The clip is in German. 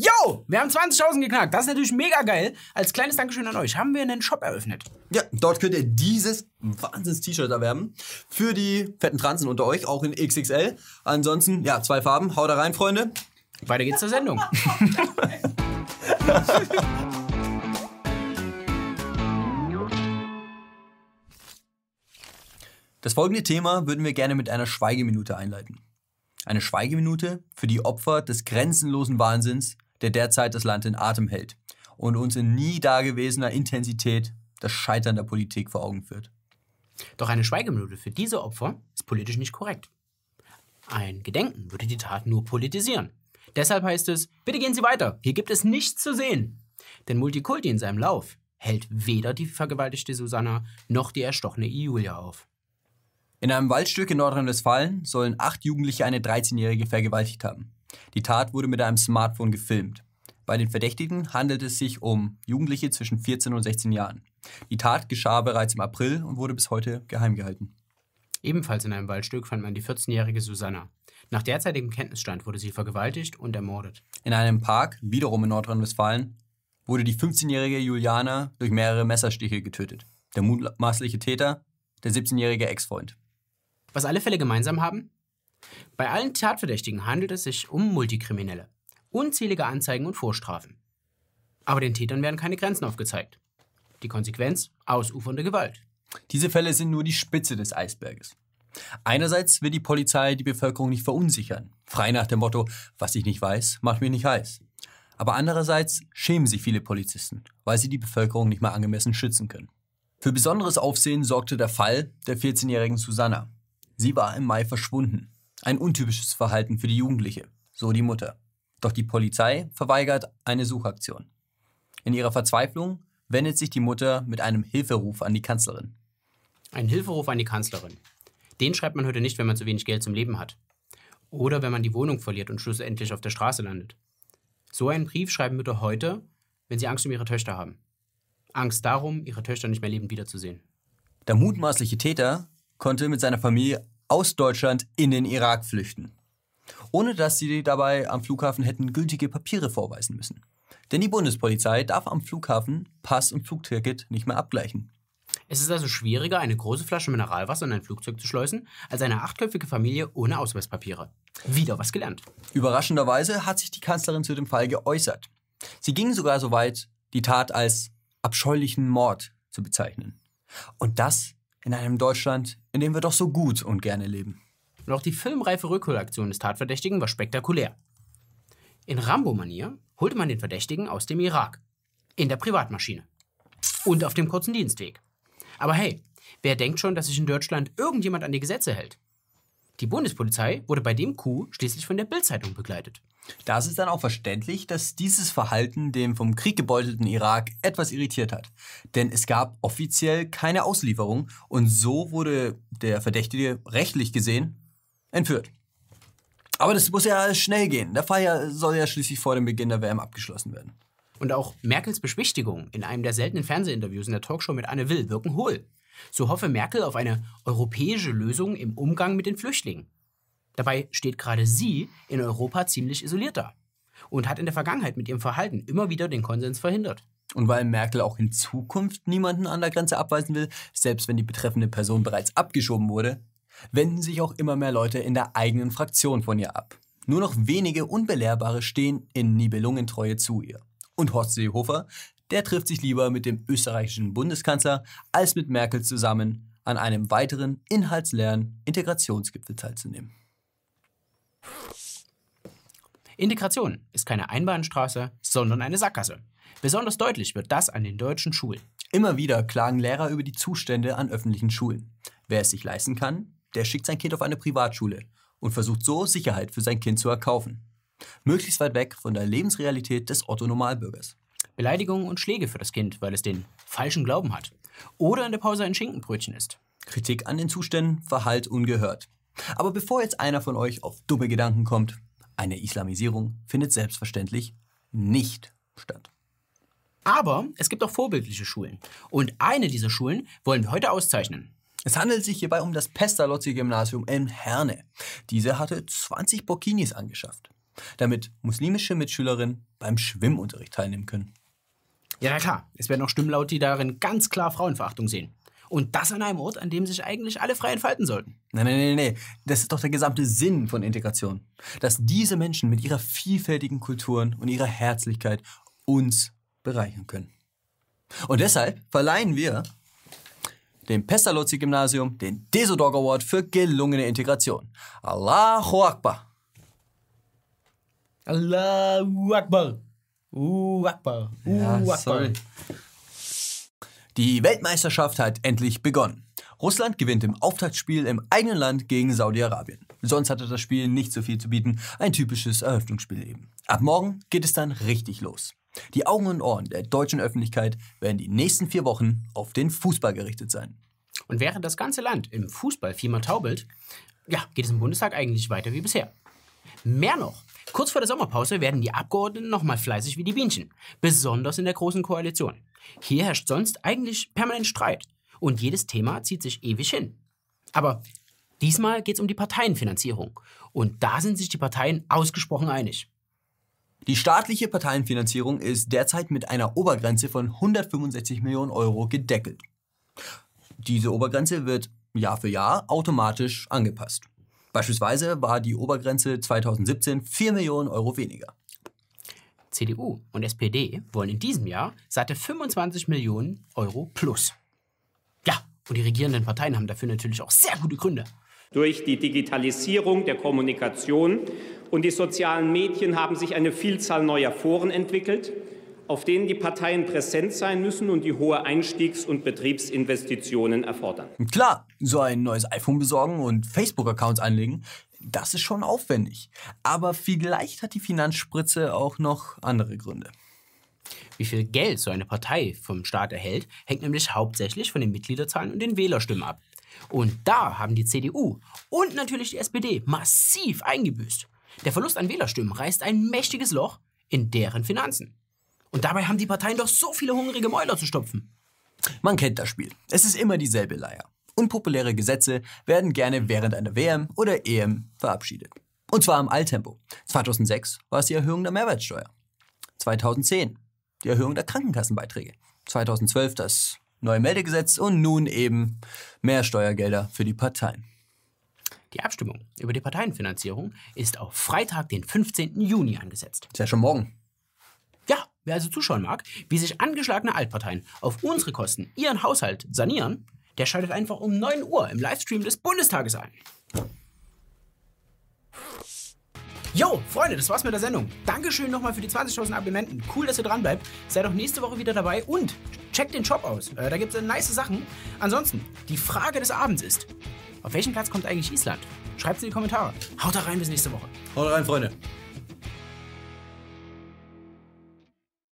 Yo, wir haben 20.000 geknackt. Das ist natürlich mega geil. Als kleines Dankeschön an euch haben wir einen Shop eröffnet. Ja, dort könnt ihr dieses Wahnsinns-T-Shirt erwerben. Für die fetten Transen unter euch, auch in XXL. Ansonsten, ja, zwei Farben. Haut da rein, Freunde. Weiter geht's zur Sendung. Das folgende Thema würden wir gerne mit einer Schweigeminute einleiten. Eine Schweigeminute für die Opfer des grenzenlosen Wahnsinns, der derzeit das Land in Atem hält und uns in nie dagewesener Intensität das Scheitern der Politik vor Augen führt. Doch eine Schweigeminute für diese Opfer ist politisch nicht korrekt. Ein Gedenken würde die Tat nur politisieren. Deshalb heißt es, bitte gehen Sie weiter, hier gibt es nichts zu sehen. Denn Multikulti in seinem Lauf hält weder die vergewaltigte Susanna noch die erstochene Julia auf. In einem Waldstück in Nordrhein-Westfalen sollen acht Jugendliche eine 13-Jährige vergewaltigt haben. Die Tat wurde mit einem Smartphone gefilmt. Bei den Verdächtigen handelt es sich um Jugendliche zwischen 14 und 16 Jahren. Die Tat geschah bereits im April und wurde bis heute geheim gehalten. Ebenfalls in einem Waldstück fand man die 14-jährige Susanna. Nach derzeitigem Kenntnisstand wurde sie vergewaltigt und ermordet. In einem Park, wiederum in Nordrhein-Westfalen, wurde die 15-jährige Juliana durch mehrere Messerstiche getötet. Der mutmaßliche Täter, der 17-jährige Ex-Freund. Was alle Fälle gemeinsam haben? Bei allen Tatverdächtigen handelt es sich um Multikriminelle. Unzählige Anzeigen und Vorstrafen. Aber den Tätern werden keine Grenzen aufgezeigt. Die Konsequenz? Ausufernde Gewalt. Diese Fälle sind nur die Spitze des Eisberges. Einerseits will die Polizei die Bevölkerung nicht verunsichern, frei nach dem Motto, was ich nicht weiß, macht mich nicht heiß. Aber andererseits schämen sich viele Polizisten, weil sie die Bevölkerung nicht mehr angemessen schützen können. Für besonderes Aufsehen sorgte der Fall der 14-jährigen Susanna. Sie war im Mai verschwunden. Ein untypisches Verhalten für die Jugendliche, so die Mutter. Doch die Polizei verweigert eine Suchaktion. In ihrer Verzweiflung wendet sich die Mutter mit einem Hilferuf an die Kanzlerin. Ein Hilferuf an die Kanzlerin. Den schreibt man heute nicht, wenn man zu wenig Geld zum Leben hat. Oder wenn man die Wohnung verliert und schlussendlich auf der Straße landet. So einen Brief schreiben Mütter heute, wenn sie Angst um ihre Töchter haben. Angst darum, ihre Töchter nicht mehr lebend wiederzusehen. Der mutmaßliche Täter konnte mit seiner Familie aus Deutschland in den Irak flüchten. Ohne dass sie dabei am Flughafen hätten gültige Papiere vorweisen müssen. Denn die Bundespolizei darf am Flughafen Pass und Flugticket nicht mehr abgleichen. Es ist also schwieriger, eine große Flasche Mineralwasser in ein Flugzeug zu schleusen, als eine achtköpfige Familie ohne Ausweispapiere. Wieder was gelernt. Überraschenderweise hat sich die Kanzlerin zu dem Fall geäußert. Sie ging sogar so weit, die Tat als abscheulichen Mord zu bezeichnen. Und das in einem Deutschland, in dem wir doch so gut und gerne leben. Und auch die filmreife Rückholaktion des Tatverdächtigen war spektakulär. In Rambo-Manier holte man den Verdächtigen aus dem Irak. In der Privatmaschine. Und auf dem kurzen Dienstweg. Aber hey, wer denkt schon, dass sich in Deutschland irgendjemand an die Gesetze hält? Die Bundespolizei wurde bei dem Coup schließlich von der Bildzeitung begleitet. Da ist es dann auch verständlich, dass dieses Verhalten den vom Krieg gebeutelten Irak etwas irritiert hat. Denn es gab offiziell keine Auslieferung und so wurde der Verdächtige rechtlich gesehen entführt. Aber das muss ja schnell gehen. Der Fall soll ja schließlich vor dem Beginn der WM abgeschlossen werden. Und auch Merkels Beschwichtigung in einem der seltenen Fernsehinterviews in der Talkshow mit Anne Will wirken hohl. So hoffe Merkel auf eine europäische Lösung im Umgang mit den Flüchtlingen. Dabei steht gerade sie in Europa ziemlich isoliert da und hat in der Vergangenheit mit ihrem Verhalten immer wieder den Konsens verhindert. Und weil Merkel auch in Zukunft niemanden an der Grenze abweisen will, selbst wenn die betreffende Person bereits abgeschoben wurde, wenden sich auch immer mehr Leute in der eigenen Fraktion von ihr ab. Nur noch wenige Unbelehrbare stehen in Nibelungentreue zu ihr. Und Horst Seehofer, der trifft sich lieber mit dem österreichischen Bundeskanzler als mit Merkel zusammen an einem weiteren inhaltsleeren Integrationsgipfel teilzunehmen. Integration ist keine Einbahnstraße, sondern eine Sackgasse. Besonders deutlich wird das an den deutschen Schulen. Immer wieder klagen Lehrer über die Zustände an öffentlichen Schulen. Wer es sich leisten kann, der schickt sein Kind auf eine Privatschule und versucht so Sicherheit für sein Kind zu erkaufen. Möglichst weit weg von der Lebensrealität des Otto-Normalbürgers. Beleidigungen und Schläge für das Kind, weil es den falschen Glauben hat. Oder in der Pause ein Schinkenbrötchen isst. Kritik an den Zuständen verhallt ungehört. Aber bevor jetzt einer von euch auf dumme Gedanken kommt, eine Islamisierung findet selbstverständlich nicht statt. Aber es gibt auch vorbildliche Schulen. Und eine dieser Schulen wollen wir heute auszeichnen. Es handelt sich hierbei um das Pestalozzi-Gymnasium in Herne. Diese hatte 20 Burkinis angeschafft, damit muslimische Mitschülerinnen beim Schwimmunterricht teilnehmen können. Ja, na klar. Es werden auch Stimmen laut, die darin ganz klar Frauenverachtung sehen. Und das an einem Ort, an dem sich eigentlich alle frei entfalten sollten. Nein, nein, nein, nein. Das ist doch der gesamte Sinn von Integration. Dass diese Menschen mit ihrer vielfältigen Kulturen und ihrer Herzlichkeit uns bereichern können. Und deshalb verleihen wir dem Pestalozzi-Gymnasium den Desodog Award für gelungene Integration. Allahu Akbar. Allahu Akbar. Uh, Akbar. Uh, Ja, Akbar. sorry. Die Weltmeisterschaft hat endlich begonnen. Russland gewinnt im Auftaktspiel im eigenen Land gegen Saudi-Arabien. Sonst hatte das Spiel nicht so viel zu bieten, ein typisches Eröffnungsspiel eben. Ab morgen geht es dann richtig los. Die Augen und Ohren der deutschen Öffentlichkeit werden die nächsten vier Wochen auf den Fußball gerichtet sein. Und während das ganze Land im Fußball viermal taubelt, ja, geht es im Bundestag eigentlich weiter wie bisher. Mehr noch, kurz vor der Sommerpause werden die Abgeordneten nochmal fleißig wie die Bienchen, besonders in der Großen Koalition. Hier herrscht sonst eigentlich permanent Streit und jedes Thema zieht sich ewig hin. Aber diesmal geht es um die Parteienfinanzierung und da sind sich die Parteien ausgesprochen einig. Die staatliche Parteienfinanzierung ist derzeit mit einer Obergrenze von 165 Millionen Euro gedeckelt. Diese Obergrenze wird Jahr für Jahr automatisch angepasst. Beispielsweise war die Obergrenze 2017 4 Millionen Euro weniger. CDU und SPD wollen in diesem Jahr satte 25 Millionen Euro plus. Ja, und die regierenden Parteien haben dafür natürlich auch sehr gute Gründe. Durch die Digitalisierung der Kommunikation und die sozialen Medien haben sich eine Vielzahl neuer Foren entwickelt, auf denen die Parteien präsent sein müssen und die hohe Einstiegs- und Betriebsinvestitionen erfordern. Klar, so ein neues iPhone besorgen und Facebook-Accounts anlegen, das ist schon aufwendig. Aber vielleicht hat die Finanzspritze auch noch andere Gründe. Wie viel Geld so eine Partei vom Staat erhält, hängt nämlich hauptsächlich von den Mitgliederzahlen und den Wählerstimmen ab. Und da haben die CDU und natürlich die SPD massiv eingebüßt. Der Verlust an Wählerstimmen reißt ein mächtiges Loch in deren Finanzen. Und dabei haben die Parteien doch so viele hungrige Mäuler zu stopfen. Man kennt das Spiel. Es ist immer dieselbe Leier. Unpopuläre Gesetze werden gerne während einer WM oder EM verabschiedet. Und zwar im Alltempo. 2006 war es die Erhöhung der Mehrwertsteuer. 2010 die Erhöhung der Krankenkassenbeiträge. 2012 das neue Meldegesetz und nun eben mehr Steuergelder für die Parteien. Die Abstimmung über die Parteienfinanzierung ist auf Freitag, den 15. Juni angesetzt. Ist ja schon morgen. Wer also zuschauen mag, wie sich angeschlagene Altparteien auf unsere Kosten ihren Haushalt sanieren, der schaltet einfach um 9 Uhr im Livestream des Bundestages ein. Jo, Freunde, das war's mit der Sendung. Dankeschön nochmal für die 20.000 Abonnenten. Cool, dass ihr dran bleibt. Seid auch nächste Woche wieder dabei und checkt den Shop aus. Äh, da gibt's äh, nice Sachen. Ansonsten, die Frage des Abends ist, auf welchen Platz kommt eigentlich Island? Schreibt's in die Kommentare. Haut da rein bis nächste Woche. Haut rein, Freunde.